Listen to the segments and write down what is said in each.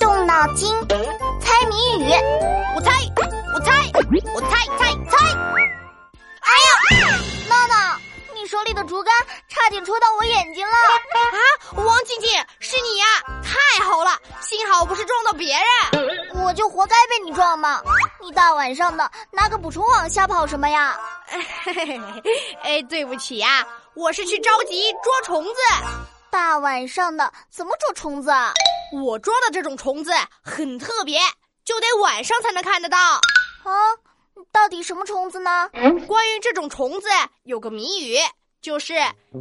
动脑筋，猜谜语。我猜，我猜，我猜猜猜。哎呀，闹闹，你手里的竹竿差点戳到我眼睛了！啊，王静静，是你呀！太好了，幸好不是撞到别人。我就活该被你撞嘛！你大晚上的拿个捕虫网瞎跑什么呀？哎，对不起呀，我是去着急捉虫子。大晚上的怎么捉虫子啊？我捉的这种虫子很特别，就得晚上才能看得到。啊，到底什么虫子呢？关于这种虫子有个谜语，就是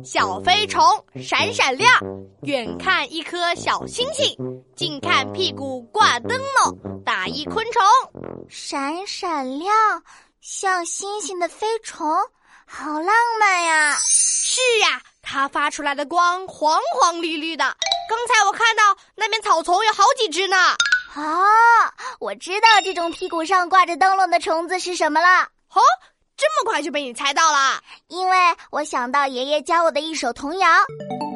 小飞虫闪闪亮，远看一颗小星星，近看屁股挂灯笼，打一昆虫。闪闪亮，像星星的飞虫，好浪漫呀！是呀。它发出来的光黄黄绿绿的，刚才我看到那边草丛有好几只呢。啊，我知道这种屁股上挂着灯笼的虫子是什么了。哦，这么快就被你猜到了？因为我想到爷爷教我的一首童谣：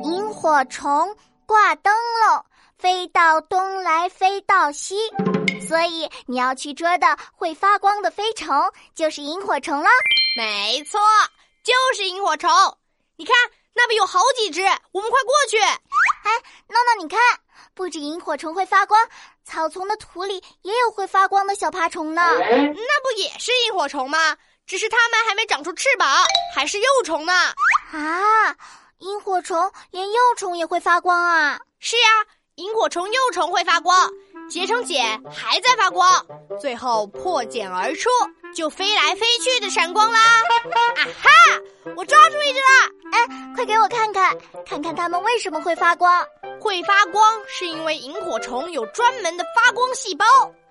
萤火虫挂灯笼，飞到东来飞到西。所以你要去捉的会发光的飞虫就是萤火虫了。没错，就是萤火虫。你看。那边有好几只，我们快过去！哎，闹闹，你看，不止萤火虫会发光，草丛的土里也有会发光的小爬虫呢。那不也是萤火虫吗？只是它们还没长出翅膀，还是幼虫呢。啊，萤火虫连幼虫也会发光啊？是呀，萤火虫幼虫会发光，结成茧还在发光，最后破茧而出，就飞来飞去的闪光啦！啊哈，我抓住一只了！哎，快给我看看，看看它们为什么会发光？会发光是因为萤火虫有专门的发光细胞，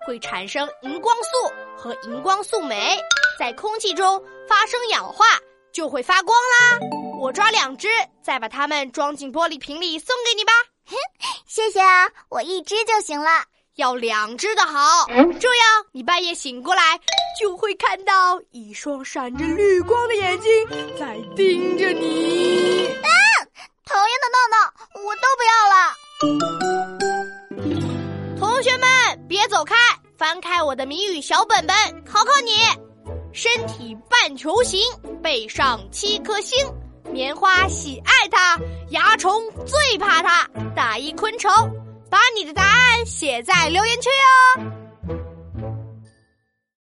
会产生荧光素和荧光素酶，在空气中发生氧化，就会发光啦。我抓两只，再把它们装进玻璃瓶里送给你吧。哼，谢谢啊，我一只就行了。要两只的好，这样你半夜醒过来就会看到一双闪着绿光的眼睛在盯着你。啊！讨厌的闹闹，我都不要了。同学们，别走开，翻开我的谜语小本本，考考你：身体半球形，背上七颗星，棉花喜爱它，蚜虫最怕它，打一昆虫。把你的答案写在留言区哦。